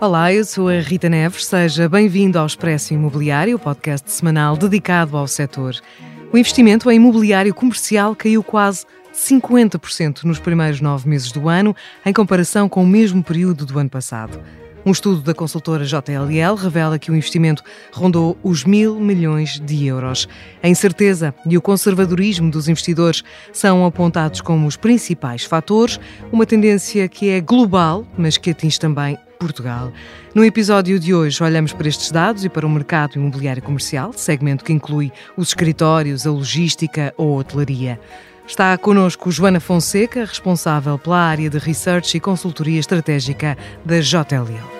Olá, eu sou a Rita Neves. Seja bem-vindo ao Expresso Imobiliário, podcast semanal dedicado ao setor. O investimento em imobiliário comercial caiu quase 50% nos primeiros nove meses do ano, em comparação com o mesmo período do ano passado. Um estudo da consultora JLL revela que o investimento rondou os mil milhões de euros. A incerteza e o conservadorismo dos investidores são apontados como os principais fatores, uma tendência que é global, mas que atinge também Portugal. No episódio de hoje, olhamos para estes dados e para o mercado imobiliário comercial, segmento que inclui os escritórios, a logística ou a hotelaria. Está connosco Joana Fonseca, responsável pela área de Research e Consultoria Estratégica da JLL.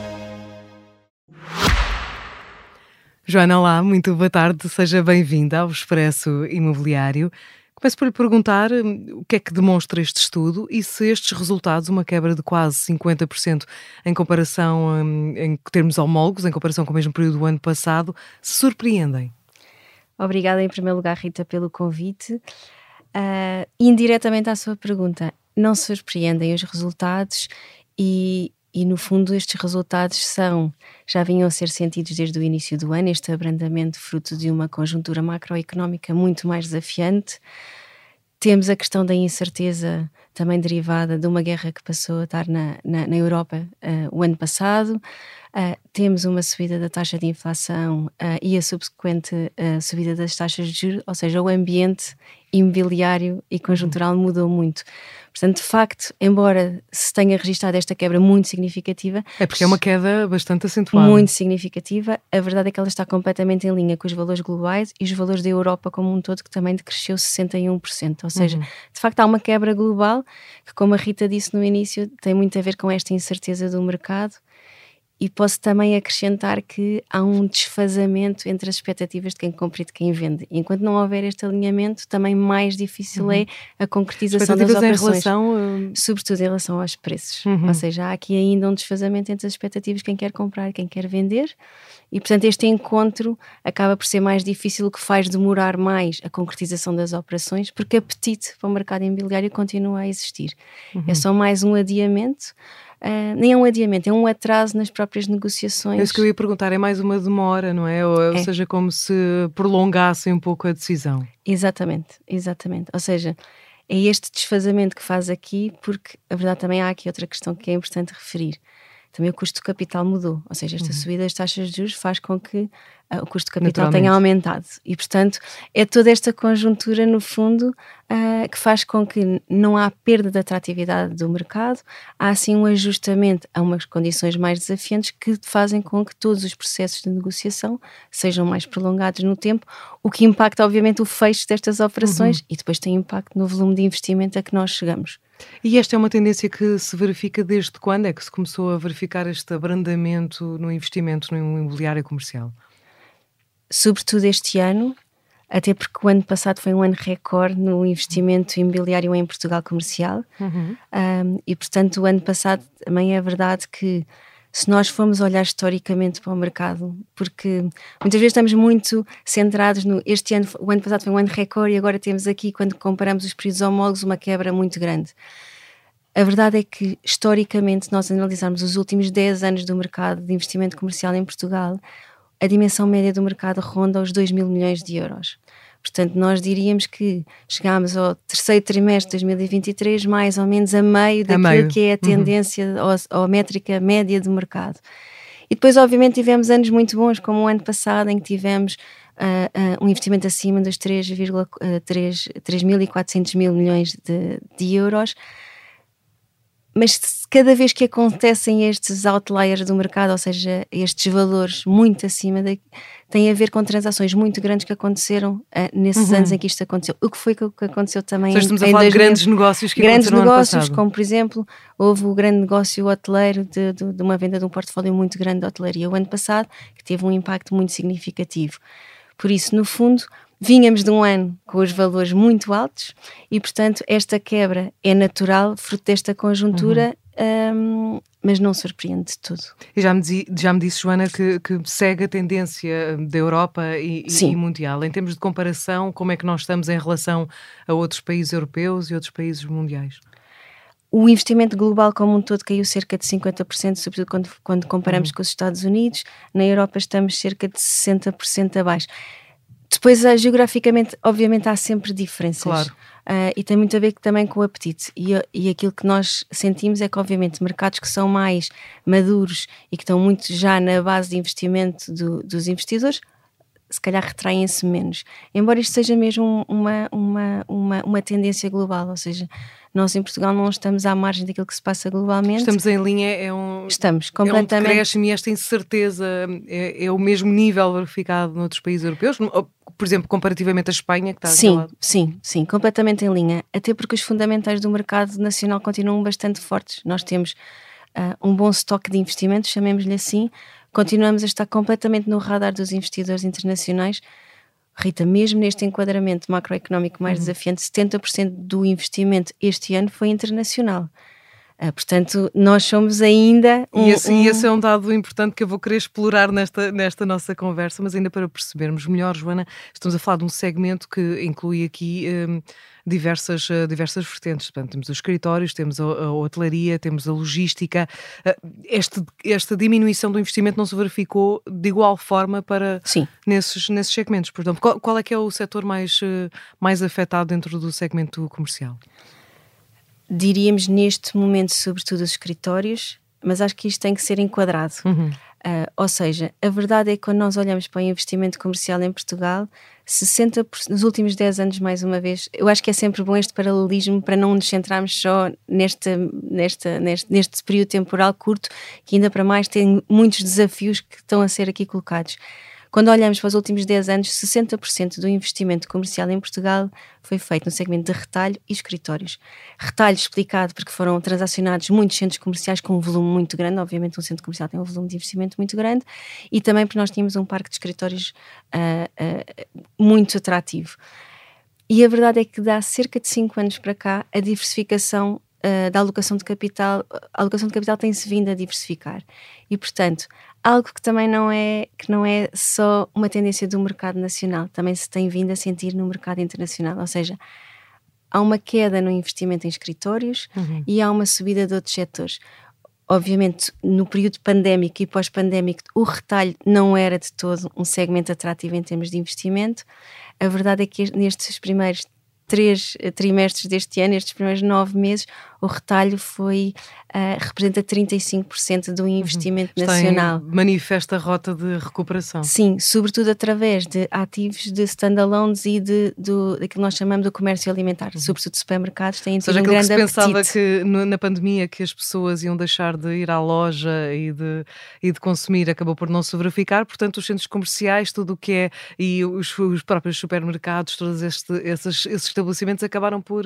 Joana, olá, muito boa tarde, seja bem-vinda ao Expresso Imobiliário. Começo por lhe perguntar hum, o que é que demonstra este estudo e se estes resultados, uma quebra de quase 50% em comparação, hum, em termos homólogos, em comparação com o mesmo período do ano passado, se surpreendem. Obrigada em primeiro lugar, Rita, pelo convite. Uh, indiretamente à sua pergunta, não surpreendem os resultados e, e, no fundo, estes resultados são, já vinham a ser sentidos desde o início do ano, este abrandamento fruto de uma conjuntura macroeconómica muito mais desafiante. Temos a questão da incerteza também derivada de uma guerra que passou a estar na, na, na Europa uh, o ano passado. Uh, temos uma subida da taxa de inflação uh, e a subsequente subida das taxas de juros, ou seja, o ambiente imobiliário e conjuntural mudou muito. Portanto, de facto, embora se tenha registrado esta quebra muito significativa. É porque é uma queda bastante acentuada. Muito significativa. A verdade é que ela está completamente em linha com os valores globais e os valores da Europa como um todo, que também decresceu 61%. Ou seja, uhum. de facto, há uma quebra global que, como a Rita disse no início, tem muito a ver com esta incerteza do mercado e posso também acrescentar que há um desfazamento entre as expectativas de quem compra e de quem vende. Enquanto não houver este alinhamento, também mais difícil uhum. é a concretização das operações. Em relação. Sobretudo em relação aos preços. Uhum. Ou seja, há aqui ainda um desfazamento entre as expectativas de quem quer comprar e quem quer vender. E, portanto, este encontro acaba por ser mais difícil, o que faz demorar mais a concretização das operações, porque apetite para o mercado imobiliário continua a existir. Uhum. É só mais um adiamento uh, nem é um adiamento, é um atraso nas próprias negociações. É isso que eu ia perguntar, é mais uma demora, não é? Ou, é. ou seja, como se prolongassem um pouco a decisão. Exatamente, exatamente. Ou seja, é este desfazamento que faz aqui, porque a verdade também há aqui outra questão que é importante referir também o custo de capital mudou. Ou seja, esta uhum. subida das taxas de juros faz com que uh, o custo de capital tenha aumentado. E, portanto, é toda esta conjuntura, no fundo, uh, que faz com que não há perda de atratividade do mercado, há sim um ajustamento a umas condições mais desafiantes que fazem com que todos os processos de negociação sejam mais prolongados no tempo, o que impacta, obviamente, o fecho destas operações uhum. e depois tem impacto no volume de investimento a que nós chegamos. E esta é uma tendência que se verifica desde quando é que se começou a verificar este abrandamento no investimento no imobiliário comercial? Sobretudo este ano, até porque o ano passado foi um ano recorde no investimento imobiliário em Portugal comercial. Uhum. Um, e, portanto, o ano passado também é verdade que se nós formos olhar historicamente para o mercado, porque muitas vezes estamos muito centrados no. Este ano, o ano passado foi um ano recorde e agora temos aqui, quando comparamos os períodos homólogos, uma quebra muito grande. A verdade é que, historicamente, se nós analisarmos os últimos 10 anos do mercado de investimento comercial em Portugal, a dimensão média do mercado ronda os 2 mil milhões de euros. Portanto, nós diríamos que chegámos ao terceiro trimestre de 2023, mais ou menos a meio daquilo a meio. que é a uhum. tendência uhum. ou, ou a métrica média do mercado. E depois, obviamente, tivemos anos muito bons, como o ano passado, em que tivemos uh, uh, um investimento acima dos 3,400 uh, mil milhões de, de euros mas cada vez que acontecem estes outliers do mercado, ou seja, estes valores muito acima, de, tem a ver com transações muito grandes que aconteceram uh, nesses uhum. anos em que isto aconteceu. O que foi que, que aconteceu também seja, estamos em, a falar de grandes negócios que Grandes negócios, como por exemplo, houve o grande negócio hoteleiro de, de, de uma venda de um portfólio muito grande de hotelaria o ano passado, que teve um impacto muito significativo. Por isso, no fundo, Vínhamos de um ano com os valores muito altos e, portanto, esta quebra é natural, fruto desta conjuntura, uhum. um, mas não surpreende de tudo. E já me, já me disse, Joana, que, que segue a tendência da Europa e, e, mundial. Em termos de comparação, como é que nós estamos em relação a outros países europeus e outros países mundiais? o investimento global como um todo caiu cerca de 50%, sobretudo quando, quando comparamos uhum. com os Estados Unidos. Na Europa estamos cerca de 60% abaixo. Depois, uh, geograficamente, obviamente, há sempre diferenças. Claro. Uh, e tem muito a ver também com o apetite. E, e aquilo que nós sentimos é que, obviamente, mercados que são mais maduros e que estão muito já na base de investimento do, dos investidores, se calhar retraem-se menos. Embora isto seja mesmo uma, uma, uma, uma tendência global, ou seja, nós em Portugal não estamos à margem daquilo que se passa globalmente. Estamos em linha, é um. Estamos completamente. É um decréscimo e esta incerteza é, é, o mesmo nível verificado noutros países europeus? Por exemplo, comparativamente à Espanha, que está Sim, sim, sim, completamente em linha. Até porque os fundamentais do mercado nacional continuam bastante fortes. Nós temos uh, um bom estoque de investimentos, chamemos-lhe assim. Continuamos a estar completamente no radar dos investidores internacionais Rita, mesmo neste enquadramento macroeconómico mais uhum. desafiante, 70% do investimento este ano foi internacional. Uh, portanto, nós somos ainda. Um, e, esse, um... e esse é um dado importante que eu vou querer explorar nesta, nesta nossa conversa, mas ainda para percebermos melhor, Joana, estamos a falar de um segmento que inclui aqui um, diversas, uh, diversas vertentes. Portanto, temos os escritórios, temos a, a hotelaria, temos a logística. Uh, este, esta diminuição do investimento não se verificou de igual forma para Sim. Nesses, nesses segmentos. Portanto, qual, qual é que é o setor mais, mais afetado dentro do segmento comercial? Diríamos neste momento, sobretudo, os escritórios, mas acho que isto tem que ser enquadrado. Uhum. Uh, ou seja, a verdade é que quando nós olhamos para o investimento comercial em Portugal, 60%, nos últimos 10 anos, mais uma vez, eu acho que é sempre bom este paralelismo para não nos centrarmos só neste, neste, neste, neste período temporal curto, que ainda para mais tem muitos desafios que estão a ser aqui colocados. Quando olhamos para os últimos 10 anos, 60% do investimento comercial em Portugal foi feito no segmento de retalho e escritórios. Retalho explicado porque foram transacionados muitos centros comerciais com um volume muito grande, obviamente um centro comercial tem um volume de investimento muito grande, e também porque nós tínhamos um parque de escritórios uh, uh, muito atrativo. E a verdade é que dá cerca de 5 anos para cá a diversificação uh, da alocação de capital, a alocação de capital tem-se vindo a diversificar. E, portanto, algo que também não é, que não é só uma tendência do mercado nacional, também se tem vindo a sentir no mercado internacional. Ou seja, há uma queda no investimento em escritórios uhum. e há uma subida de outros setores. Obviamente, no período pandémico e pós-pandémico, o retalho não era de todo um segmento atrativo em termos de investimento. A verdade é que nestes primeiros três trimestres deste ano, estes primeiros nove meses, o retalho foi, uh, representa 35% do uhum. investimento uhum. nacional. manifesta a rota de recuperação. Sim, sobretudo através de ativos de standalones e de, do, daquilo que nós chamamos de comércio alimentar, uhum. sobretudo supermercados, têm tido um grande que se pensava que na pandemia que as pessoas iam deixar de ir à loja e de, e de consumir acabou por não se verificar, portanto os centros comerciais, tudo o que é, e os, os próprios supermercados, todos este, esses, esses estabelecimentos acabaram por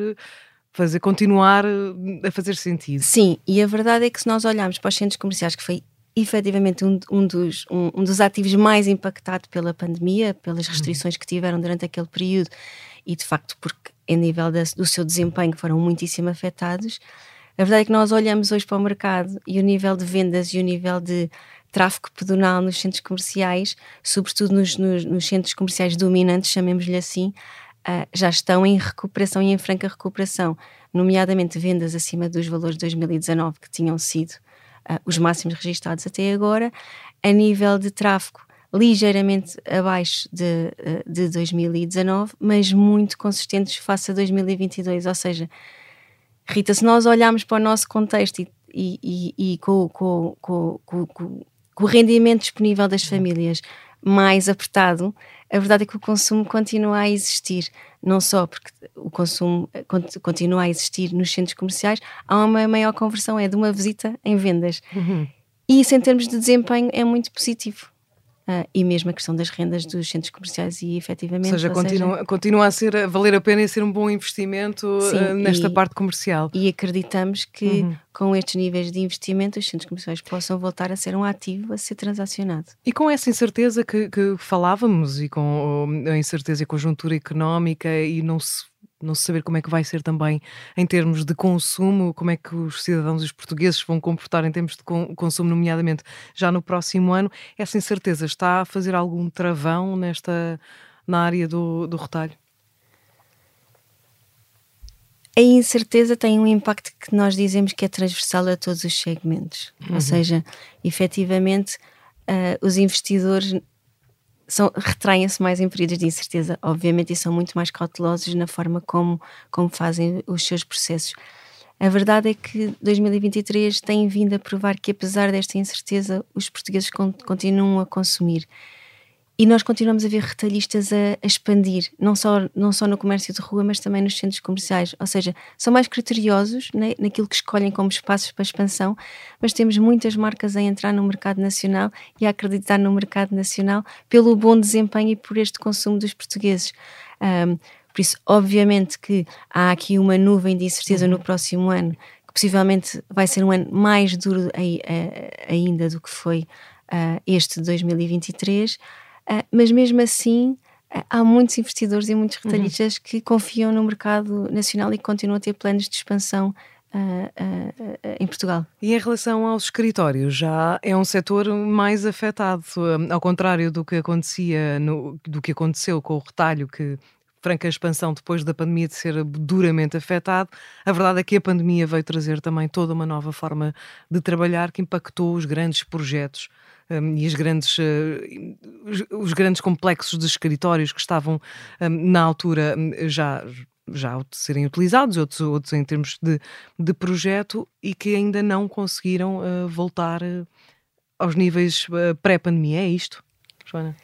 fazer continuar eh, a fazer sentido. Sim, e a verdade é que se nós olharmos para os centros comerciais, que foi efetivamente um, um, dos, um, um dos ativos mais impactados pela pandemia, pelas restrições que tiveram durante aquele período e de facto porque em nível da, do seu desempenho foram muitíssimo afetados. A verdade é que nós olhamos hoje para o mercado e o nível de vendas e o nível de tráfego pedonal nos centros comerciais, sobretudo nos, nos, nos centros comerciais dominantes, chamemos-lhe assim, uh, já estão em recuperação e em franca recuperação, nomeadamente vendas acima dos valores de 2019 que tinham sido uh, os máximos registados até agora, a nível de tráfego ligeiramente abaixo de, uh, de 2019, mas muito consistentes face a 2022, ou seja, Rita, se nós olharmos para o nosso contexto e, e, e, e com, com, com, com o rendimento disponível das famílias, mais apertado, a verdade é que o consumo continua a existir. Não só porque o consumo eh, continua a existir nos centros comerciais, há uma maior conversão, é de uma visita em vendas. Uhum. E isso, em termos de desempenho, é muito positivo. Uh, e mesmo a questão das rendas dos centros comerciais e efetivamente. Ou seja, ou continua, seja, continua a ser a valer a pena e ser um bom investimento sim, uh, nesta e, parte comercial. E acreditamos que uhum. com estes níveis de investimento os centros comerciais possam voltar a ser um ativo a ser transacionado. E com essa incerteza que, que falávamos e com a incerteza e conjuntura económica e não se não se saber como é que vai ser também em termos de consumo, como é que os cidadãos e os portugueses vão comportar em termos de consumo, nomeadamente já no próximo ano. Essa incerteza está a fazer algum travão nesta na área do, do retalho? A incerteza tem um impacto que nós dizemos que é transversal a todos os segmentos. Uhum. Ou seja, efetivamente, uh, os investidores são, retraem-se mais em períodos de incerteza, obviamente, e são muito mais cautelosos na forma como, como fazem os seus processos. A verdade é que 2023 tem vindo a provar que, apesar desta incerteza, os portugueses continuam a consumir. E nós continuamos a ver retalhistas a, a, expandir, não só, não só no comércio de rua, mas também nos centros comerciais. Ou seja, são mais criteriosos né, naquilo que escolhem como espaços para expansão, mas temos muitas marcas a entrar no mercado nacional e a acreditar no mercado nacional pelo bom desempenho e por este consumo dos portugueses. Um, por isso, obviamente que há aqui uma nuvem de incerteza no próximo ano, que possivelmente vai ser um ano mais duro ainda do que foi uh, este de 2023. Uh, mas mesmo assim, uh, há muitos investidores e muitos uhum. retalhistas uhum. que confiam no mercado nacional e continuam a ter planos de expansão Uh, uh, em Portugal. E em relação aos escritórios, já é um setor mais afetado, ao contrário do que acontecia no, do que aconteceu com o retalho, que franca expansão depois da pandemia de ser duramente afetado. A verdade é que a pandemia veio trazer também toda uma nova forma de trabalhar que impactou os grandes projetos um, e grandes, uh, os grandes complexos de escritórios que estavam um, na altura hum, já já serem utilizados, outros, outros em termos de, de projeto, e que ainda não conseguiram uh, voltar uh, aos níveis pré-pandemia. É isto, Joana?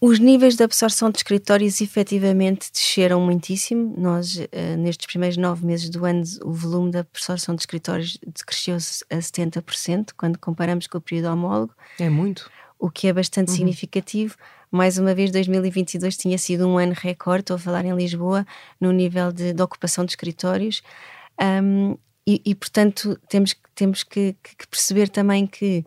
Os níveis de absorção de escritórios efetivamente desceram muitíssimo. Nós, uh, nestes primeiros nove meses do ano, o volume da absorção de escritórios decresceu a 70%, quando comparamos com o período homólogo. É muito. O que é bastante uhum. significativo. Mais uma vez, 2022 tinha sido um ano recorde, estou a falar em Lisboa, no nível de, de ocupação de escritórios. Um, e, e, portanto, temos, temos que, que perceber também que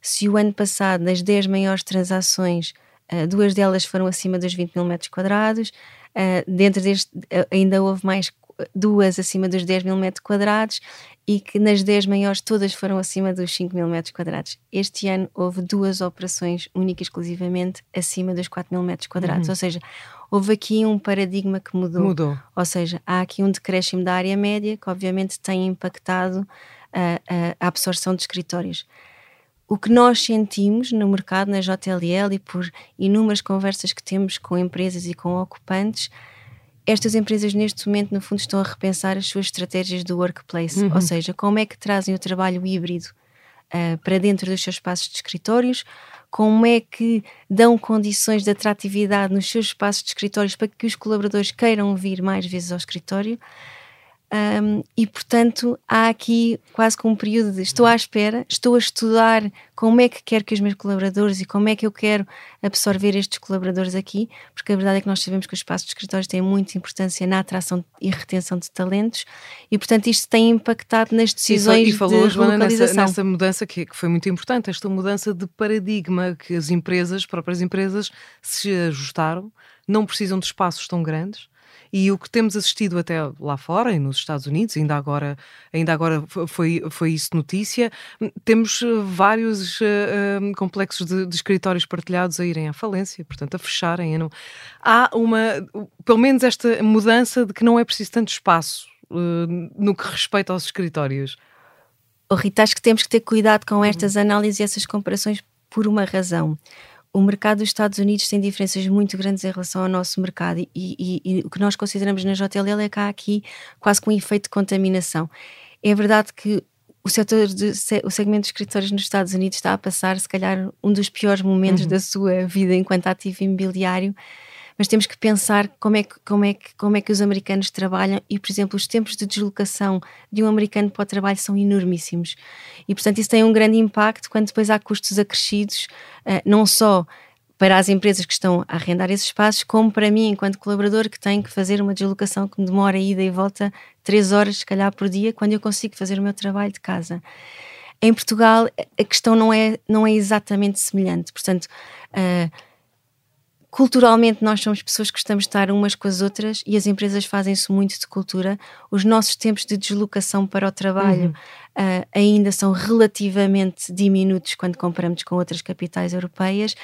se o ano passado, nas 10 maiores transações, Uh, duas delas foram acima dos 20 mil metros quadrados. Uh, dentro deste, uh, ainda houve mais duas acima dos 10 mil metros quadrados e que nas 10 maiores todas foram acima dos 5 mil metros quadrados. Este ano houve duas operações única e exclusivamente acima dos 4 mil metros quadrados, uhum. ou seja, houve aqui um paradigma que mudou. Mudou. Ou seja, há aqui um decréscimo da área média que obviamente tem impactado a, a absorção de escritórios o que nós sentimos no mercado, na JLL e por inúmeras conversas que temos com empresas e com ocupantes, estas empresas neste momento, no fundo, estão a repensar as suas estratégias do workplace, uhum. ou seja, como é que trazem o trabalho híbrido uh, para dentro dos seus espaços de escritórios, como é que dão condições de atratividade nos seus espaços de escritórios para que os colaboradores queiram vir mais vezes ao escritório. Um, e portanto há aqui quase que um período de estou à espera, estou a estudar como é que quero que os meus colaboradores e como é que eu quero absorver estes colaboradores aqui, porque a verdade é que nós sabemos que os espaços de escritórios têm muita importância na atração e retenção de talentos e portanto isto tem impactado nas decisões e falou, de Joana, nessa, nessa, mudança que, que foi muito importante, esta mudança de paradigma que as empresas, próprias empresas, se ajustaram, não precisam de espaços tão grandes e o que temos assistido até lá fora e nos Estados Unidos, ainda agora, ainda agora foi, foi isso notícia, temos eh, vários uh, complexos de, de, escritórios partilhados a irem à falência, portanto a fecharem. Não... Há uma, pelo menos esta mudança de que não é preciso tanto espaço uh, no que respeita aos escritórios. Oh, Rita, acho que temos que ter cuidado com estas análises e essas comparações por uma razão o mercado dos Estados Unidos tem diferenças muito grandes em relação ao nosso mercado e, e, e o que nós consideramos na JLL é que há aqui quase com um efeito de contaminação. É verdade que o setor de, o segmento de escritórios nos Estados Unidos está a passar, se calhar, um dos piores momentos uhum. da sua vida enquanto ativo imobiliário mas temos que pensar como é que, como, é que, como é que os americanos trabalham e, por exemplo, os tempos de deslocação de um americano para o trabalho são enormíssimos. E, portanto, isso tem um grande impacto quando depois há custos acrescidos, uh, não só para as empresas que estão a arrendar esses espaços, como para mim, enquanto colaborador, que tenho que fazer uma deslocação que me demora ida e volta três horas, se calhar, por dia, quando eu consigo fazer o meu trabalho de casa. Em Portugal, a questão não é, não é exatamente semelhante. Portanto, uh, culturalmente nós somos pessoas que gostamos de estar umas com as outras e as empresas fazem isso muito de cultura. Os nossos tempos de deslocação para o trabalho uhum. uh, ainda são relativamente diminutos quando comparamos com outras capitais europeias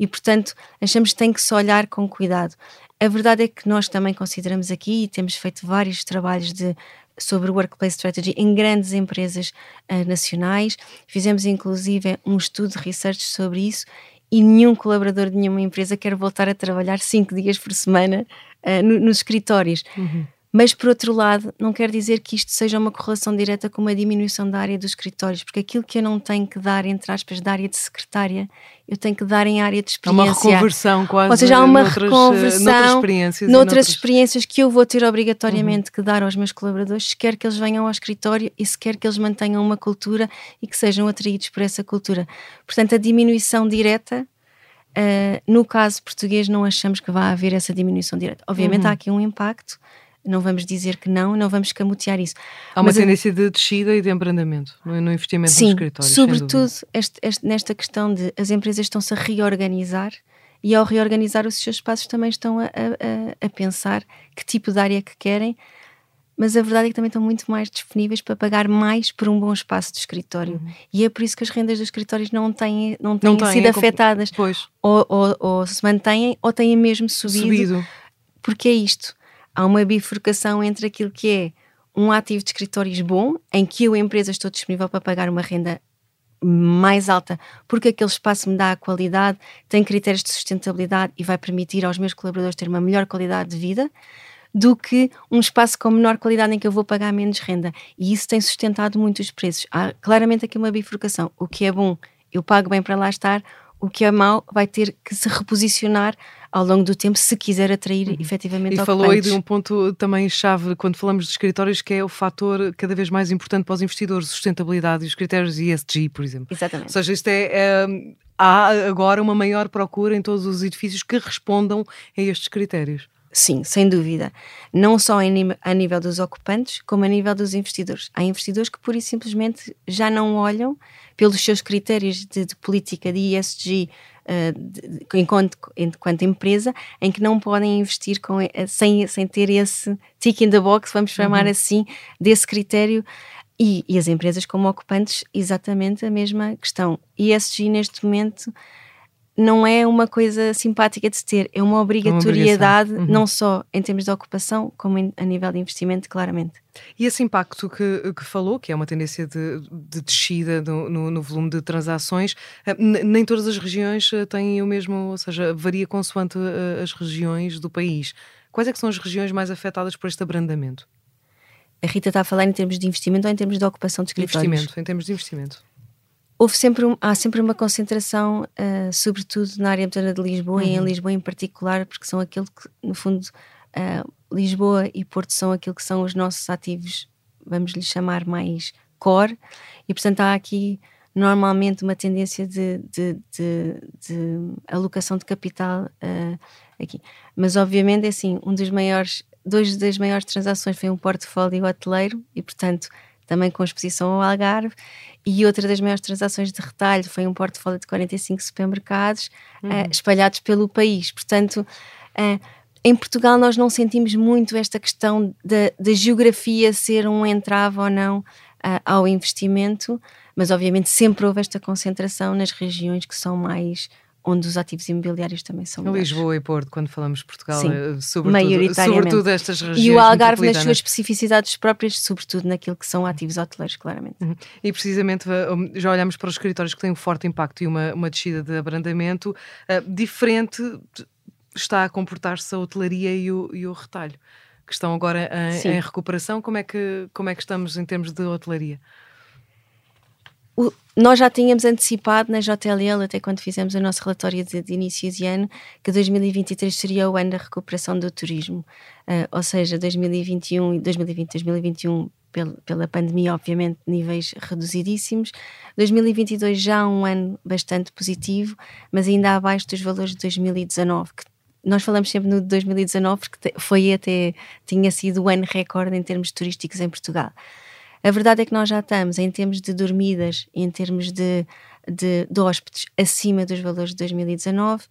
e, portanto, achamos que tem que se olhar com cuidado. A verdade é que nós também consideramos aqui e temos feito vários trabalhos de sobre workplace strategy em grandes empresas uh, nacionais. Fizemos inclusive um estudo de research sobre isso e nenhum colaborador de nenhuma empresa quer voltar a trabalhar cinco dias por semana uh, no, nos escritórios. Uhum. Mas, por outro lado, não quer dizer que isto seja uma correlação direta com uma diminuição da área dos escritórios, porque aquilo que eu não tenho que dar, entre aspas, da área de secretária, eu tenho que dar em área de experiência. Há uma reconversão quase. Ou seja, há uma noutras, eh, reconversão noutras experiências, noutras, noutras experiências que eu vou ter obrigatoriamente uhum. que dar aos meus colaboradores, se quer que eles venham ao escritório e se quer que eles mantenham uma cultura e que sejam atraídos por essa cultura. Portanto, a diminuição direta Uh, no caso português, não achamos que vá haver essa diminuição direta. Obviamente, uhum. há aqui um impacto, não vamos dizer que não, não vamos camutear isso. Há uma Mas, tendência de descida e de abrandamento no investimento sim, nos escritórios. Sobretudo este, este, nesta questão de as empresas estão-se a reorganizar e ao reorganizar os seus espaços também estão a, a, a pensar que tipo de área que querem mas a verdade é que também estão muito mais disponíveis para pagar mais por um bom espaço de escritório. Uhum. E é por isso que as rendas dos escritórios não têm, não têm, não têm sido é afetadas. Pois. Ou, ou, ou, se mantêm ou têm mesmo subido. subido. Porque é isto. Há uma bifurcação entre aquilo que é um ativo de escritórios bom, em que eu, empresa, estou disponível para pagar uma renda mais alta, porque aquele espaço me dá a qualidade, tem critérios de sustentabilidade e vai permitir aos meus colaboradores ter uma melhor qualidade de vida do que um espaço com menor qualidade em que eu vou pagar menos renda. E isso tem sustentado muito os preços. Há claramente aqui uma bifurcação. O que é bom, eu pago bem para lá estar, o que é mau vai ter que se reposicionar ao longo do tempo se quiser atrair uhum. efetivamente E falou aí de um ponto também chave quando falamos de escritórios que é o fator cada vez mais importante para os investidores, sustentabilidade e os critérios ESG, por exemplo. Exatamente. Ou seja, isto é, é há agora uma maior procura em todos os edifícios que respondam a estes critérios. Sim, sem dúvida. Não só a nível dos ocupantes, como a nível dos investidores. Há investidores que pura e simplesmente já não olham pelos seus critérios de, de política de ESG uh, de, enquanto, enquanto empresa, em que não podem investir com, sem, sem ter esse tick in the box, vamos chamar uhum. assim, desse critério. E, e as empresas como ocupantes, exatamente a mesma questão. ESG neste momento não é uma coisa simpática de se ter, é uma obrigatoriedade, uma uhum. não só em termos de ocupação, como em, a nível de investimento, claramente. E esse impacto que, que falou, que é uma tendência de, de descida no, no, no, volume de transações, eh, nem todas as regiões eh, têm o mesmo, ou seja, varia consoante eh, as regiões do país. Quais é que são as regiões mais afetadas por este abrandamento? A Rita está a falar em termos de investimento ou em termos de ocupação de escritórios? Investimento, em termos de investimento houve sempre um, há sempre uma concentração, uh, sobretudo na área metropolitana de Lisboa uhum. e em uhum. Lisboa em particular, porque são aquilo que, no fundo, uh, Lisboa e Porto são aquilo que são os nossos ativos, vamos lhe chamar mais core, e portanto há aqui normalmente uma tendência de, de, de, de alocação de capital uh, aqui. Mas obviamente é assim, um dos maiores, dois das maiores transações foi um portfólio hoteleiro e portanto também com exposição ao Algarve, e outra das maiores transações de retalho foi um portfólio de 45 supermercados uhum. uh, espalhados pelo país. Portanto, uh, em Portugal nós não sentimos muito esta questão da geografia ser um entrave ou não uh, ao investimento, mas obviamente sempre houve esta concentração nas regiões que são mais onde os ativos imobiliários também são melhores. Lisboa e Porto, quando falamos de Portugal, Sim, eh, sobretudo, sobretudo estas regiões. E o Algarve nas suas especificidades próprias, sobretudo naquilo que são ativos hoteleiros, claramente. Uhum. E precisamente eh, já olhamos para os escritórios que têm um forte impacto e uma, uma descida de abrandamento, uh, diferente está a comportar-se a hotelaria e o, e o retalho, que estão agora em, em recuperação. Como é, que, como é que estamos em termos de hotelaria? O, nós já tínhamos antecipado na JLL, até quando fizemos o nosso relatório de, de início de ano, que 2023 seria o ano da recuperação do turismo. Uh, ou seja, 2021 e 2020, 2021 pela pandemia, obviamente, níveis reduzidíssimos. 2022 já um ano bastante positivo, mas ainda abaixo dos valores de 2019, que nós falamos sempre no 2019 porque foi até, tinha sido o ano recorde em termos turísticos em Portugal. A verdade é que nós já estamos em termos de dormidas, em termos de, de, de hóspedes, acima dos valores de 2019. Uh,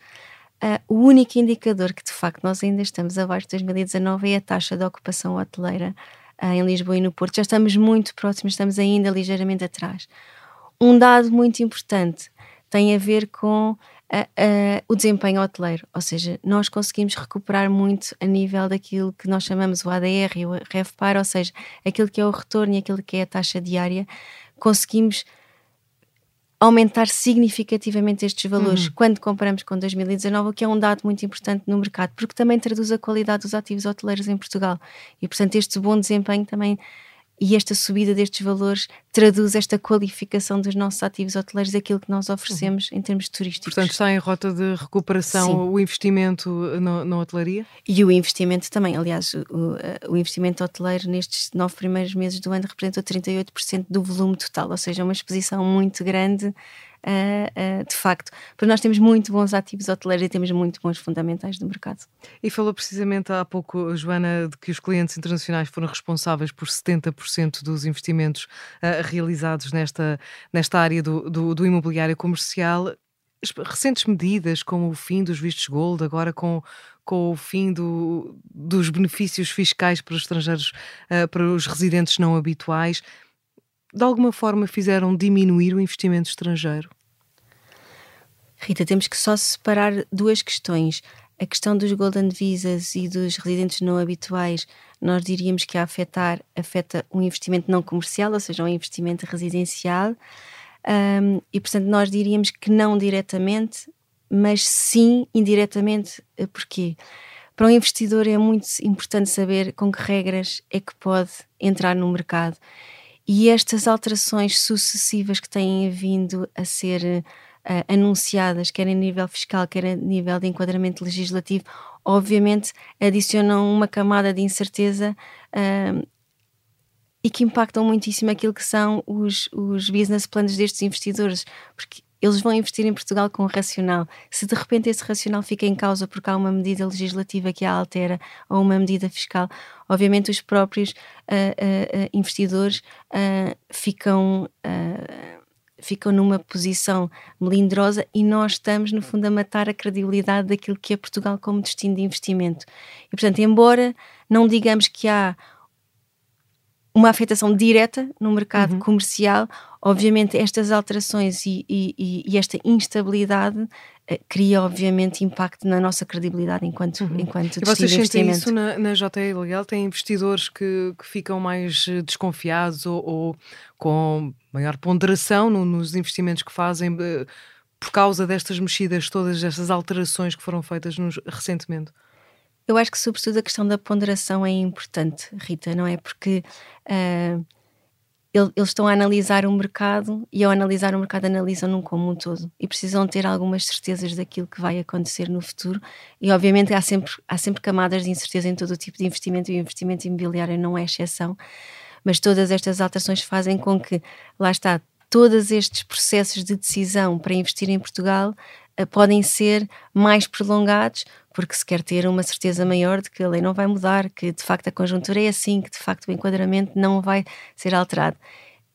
ah, o único indicador que de facto nós ainda estamos abaixo de 2019 é a taxa de ocupação hoteleira uh, em Lisboa e no Porto. Já estamos muito próximos, estamos ainda ligeiramente atrás. Um dado muito importante tem a ver com o desempenho hoteleiro, ou seja, nós conseguimos recuperar muito a nível daquilo que nós chamamos o ADR e o REFPAR, ou seja, aquilo que é o retorno e aquilo que é a taxa diária, conseguimos aumentar significativamente estes valores uhum. quando comparamos com 2019, o que é um dado muito importante no mercado, porque também traduz a qualidade dos ativos hoteleiros em Portugal. E, portanto, este bom desempenho também e esta subida destes valores traduz esta qualificação dos nossos ativos hoteleiros, aquilo que nós oferecemos uhum. em termos turísticos. Portanto, está em rota de recuperação Sim. o investimento no, na hotelaria? E o investimento também. Aliás, o, o, investimento hoteleiro nestes nove primeiros meses do ano representou 38% do volume total, ou seja, uma exposição muito grande uh, uh, de facto. Porque nós temos muito bons ativos hoteleiros e temos muito bons fundamentais do mercado. E falou precisamente há pouco, Joana, de que os clientes internacionais foram responsáveis por 70% dos investimentos uh, realizados nesta, nesta área do, do, do imobiliário comercial recentes medidas, como o fim dos vistos gold, agora com, com o fim do, dos benefícios fiscais para os estrangeiros, uh, para os residentes não habituais, de alguma forma fizeram diminuir o investimento estrangeiro? Rita, temos que só separar duas questões. A questão dos Golden Visas e dos residentes não habituais, nós diríamos que a afetar afeta um investimento não comercial, ou seja, um investimento residencial. Um, e, portanto, nós diríamos que não diretamente, mas sim indiretamente. Eh, porquê? Para um investidor é muito importante saber com que regras é que pode entrar no mercado. E estas alterações sucessivas que têm vindo a ser uh, anunciadas, quer em nível fiscal, quer a nível de enquadramento legislativo, obviamente adicionam uma camada de incerteza uh, e que impactam muitíssimo aquilo que são os, os business plans destes investidores, porque eles vão investir em Portugal com racional. Se de repente esse racional fica em causa porque há uma medida legislativa que a altera ou uma medida fiscal, obviamente os próprios uh, uh, uh, investidores ficam ficam numa posição melindrosa e nós estamos, no fundo, a matar a credibilidade daquilo que é Portugal como destino de investimento. E, portanto, embora não digamos que há uma afetação direta no mercado uhum. comercial, obviamente estas alterações e, e, e esta instabilidade cria obviamente impacto na nossa credibilidade enquanto, uhum. enquanto e vocês sentem isso na, na JL Legal? Tem investidores que, que ficam mais eh, desconfiados ou, ou com maior ponderação no, nos investimentos que fazem eh, por causa destas mexidas, todas estas alterações que foram feitas nos, recentemente? Eu acho que, sobretudo, a questão da ponderação é importante, Rita, não é? Porque uh, eles estão a analisar o mercado e, ao analisar o mercado, analisam num como um todo e precisam ter algumas certezas daquilo que vai acontecer no futuro. E, obviamente, há sempre, há sempre camadas de incerteza em todo o tipo de investimento e o investimento imobiliário não é exceção. Mas todas estas alterações fazem com que, lá está, todos estes processos de decisão para investir em Portugal podem ser mais prolongados porque se quer ter uma certeza maior de que a lei não vai mudar, que de facto a conjuntura é assim, que de facto o enquadramento não vai ser alterado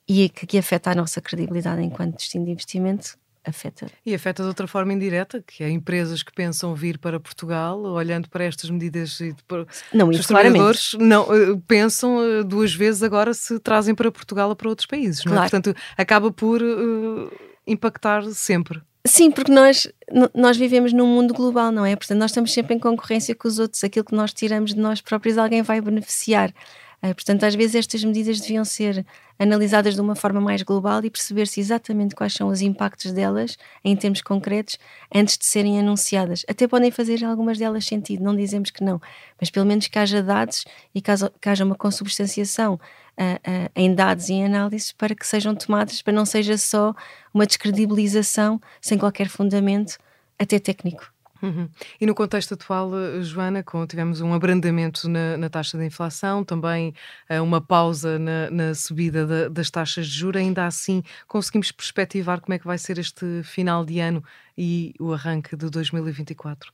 e que, que afeta a nossa credibilidade enquanto destino de investimento. Afeta. E afeta de outra forma indireta, que é empresas que pensam vir para Portugal, olhando para estas medidas e para não, os trabalhadores, não, eh, pensam eh, duas vezes agora se trazem para Portugal ou para outros países. Claro. É? Portanto, acaba por uh, impactar sempre. Sim, porque nós, nós vivemos num mundo global, não é? Portanto, nós estamos sempre em concorrência com os outros. Aquilo que nós tiramos de nós próprios, alguém vai beneficiar. Uh, portanto, às vezes estas medidas deviam ser analisadas de uma forma mais global e perceber-se exatamente quais são os impactos delas em termos concretos antes de serem anunciadas. Até podem fazer algumas delas sentido, não dizemos que não, mas pelo menos que haja dados e que haja uma consubstanciação uh, uh, em dados e em análises para que sejam tomadas, para não seja só uma descredibilização sem qualquer fundamento, até técnico. Uhum. E no contexto atual, eh, Joana, com, tivemos um abrandamento na, na taxa de inflação, também uh, uma pausa na, na subida da, das taxas de juros, ainda assim conseguimos perspectivar como é que vai ser este final de ano e o arranque de 2024?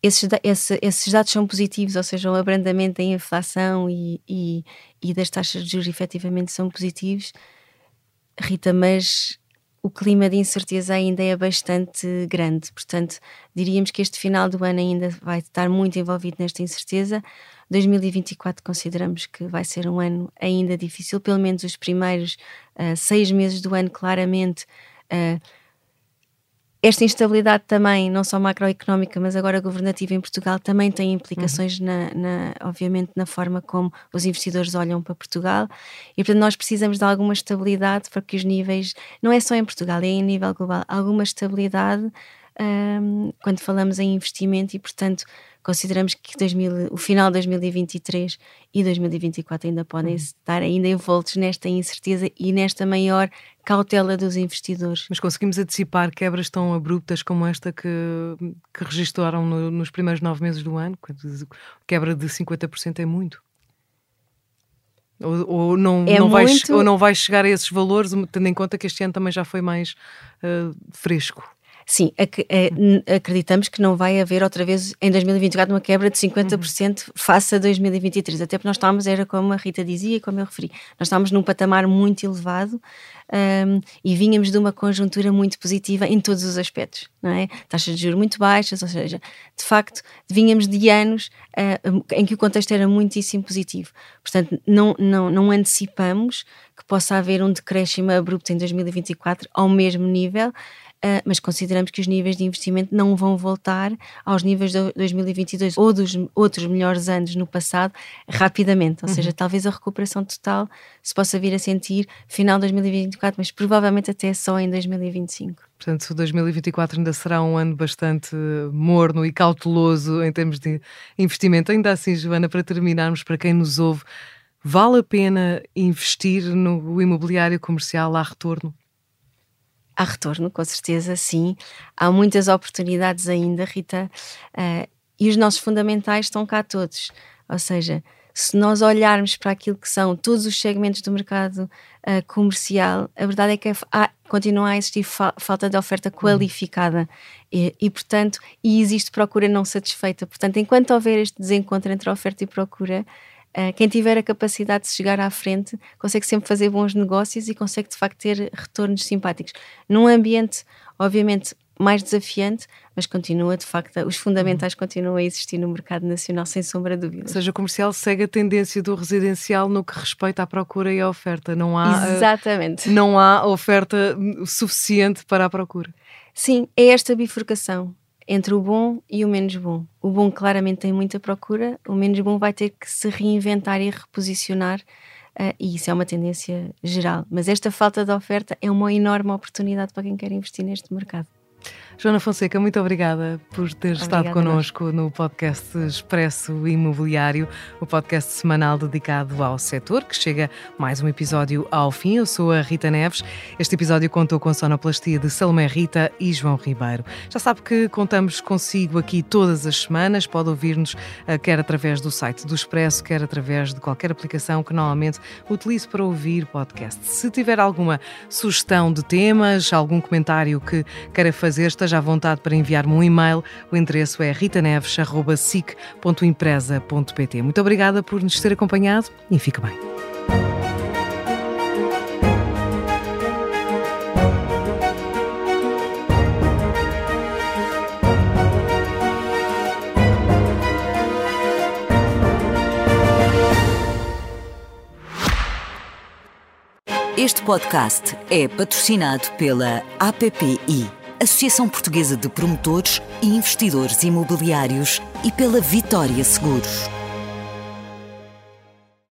Esses, esse, esses dados são positivos, ou seja, o abrandamento da inflação e, e, e das taxas de juros efetivamente são positivos, Rita, mas o clima de incerteza ainda é bastante grande. Portanto, diríamos que este final do ano ainda vai estar muito envolvido nesta incerteza. 2024 consideramos que vai ser um ano ainda difícil, pelo menos os primeiros uh, seis meses do ano, claramente. Uh, esta instabilidade também, não só macroeconómica, mas agora governativa em Portugal, também tem implicações, uhum. na, na, obviamente, na forma como os investidores olham para Portugal. E, portanto, nós precisamos de alguma estabilidade para que os níveis, não é só em Portugal, é em nível global, alguma estabilidade um, quando falamos em investimento e, portanto, consideramos que 2000, o final de 2023 e 2024 ainda podem uhum. estar ainda envoltos nesta incerteza e nesta maior cautela dos investidores. Mas conseguimos antecipar quebras tão abruptas como esta que, que registraram no, nos primeiros nove meses do ano? Quebra de 50% é muito. Ou, ou não, é não muito... vai, ou não vai chegar a esses valores, tendo em conta que este ano também já foi mais uh, fresco? Sim, ac é, acreditamos que não vai haver outra vez em 2024 uma quebra de 50% uhum. face a 2023, até porque nós estávamos, era como a Rita dizia e como eu referi, nós estávamos num patamar muito elevado um, e vínhamos de uma conjuntura muito positiva em todos os aspectos, não é? Taxas de juros muito baixas, ou seja, de facto, vínhamos de anos uh, em que o contexto era muitíssimo positivo. Portanto, não, não, não antecipamos que possa haver um decréscimo abrupto em 2024 ao mesmo nível, uh, mas consideramos que os níveis de investimento não vão voltar aos níveis de 2022 ou dos outros melhores anos no passado rapidamente, ou uhum. seja, talvez a recuperação total se possa vir a sentir final de 2024, mas provavelmente até só em 2025. Portanto, 2024 ainda será um ano bastante morno e cauteloso em termos de investimento. Ainda assim, Joana, para terminarmos, para quem nos ouve, vale a pena investir no imobiliário comercial? Há retorno? Há retorno, com certeza, sim. Há muitas oportunidades ainda, Rita, uh, e os nossos fundamentais estão cá todos. Ou seja, se nós olharmos para aquilo que são todos os segmentos do mercado uh, comercial, a verdade é que há, continua a existir fa falta de oferta qualificada e, e, portanto, e existe procura não satisfeita. Portanto, enquanto houver este desencontro entre oferta e procura, quem tiver a capacidade de chegar à frente consegue sempre fazer bons negócios e consegue de facto ter retornos simpáticos. Num ambiente, obviamente, mais desafiante, mas continua de facto, os fundamentais uhum. continuam a existir no mercado nacional, sem sombra de dúvida. Ou seja, o comercial segue a tendência do residencial no que respeita à procura e à oferta. Não há, eh, Exatamente. Não há oferta suficiente para a procura. Sim, é esta bifurcação entre o bom e o menos bom. O bom claramente tem muita procura, o menos bom vai ter que se reinventar e reposicionar, uh, e isso é uma tendência geral. Mas esta falta de oferta é uma enorme oportunidade para quem quer investir neste mercado. Joana Fonseca, muito obrigada por ter obrigada estado connosco no podcast Expresso Imobiliário, o podcast semanal dedicado ao setor, que chega mais um episódio ao fim. Eu sou a Rita Neves. Este episódio contou com a sonoplastia de Salomé Rita e João Ribeiro. Já sabe que contamos consigo aqui todas as semanas. Pode ouvir-nos eh, quer através do site do Expresso, quer através de qualquer aplicação que normalmente utilize para ouvir podcast. Se tiver alguma sugestão de temas, algum comentário que queira fazer, esteja à vontade para enviar-me um e-mail. O endereço é ritaneves.sic.empresa.pt. Muito obrigada por nos ter acompanhado e fique bem. Este podcast é patrocinado pela APPI. Associação Portuguesa de Promotores e Investidores Imobiliários e pela Vitória Seguros.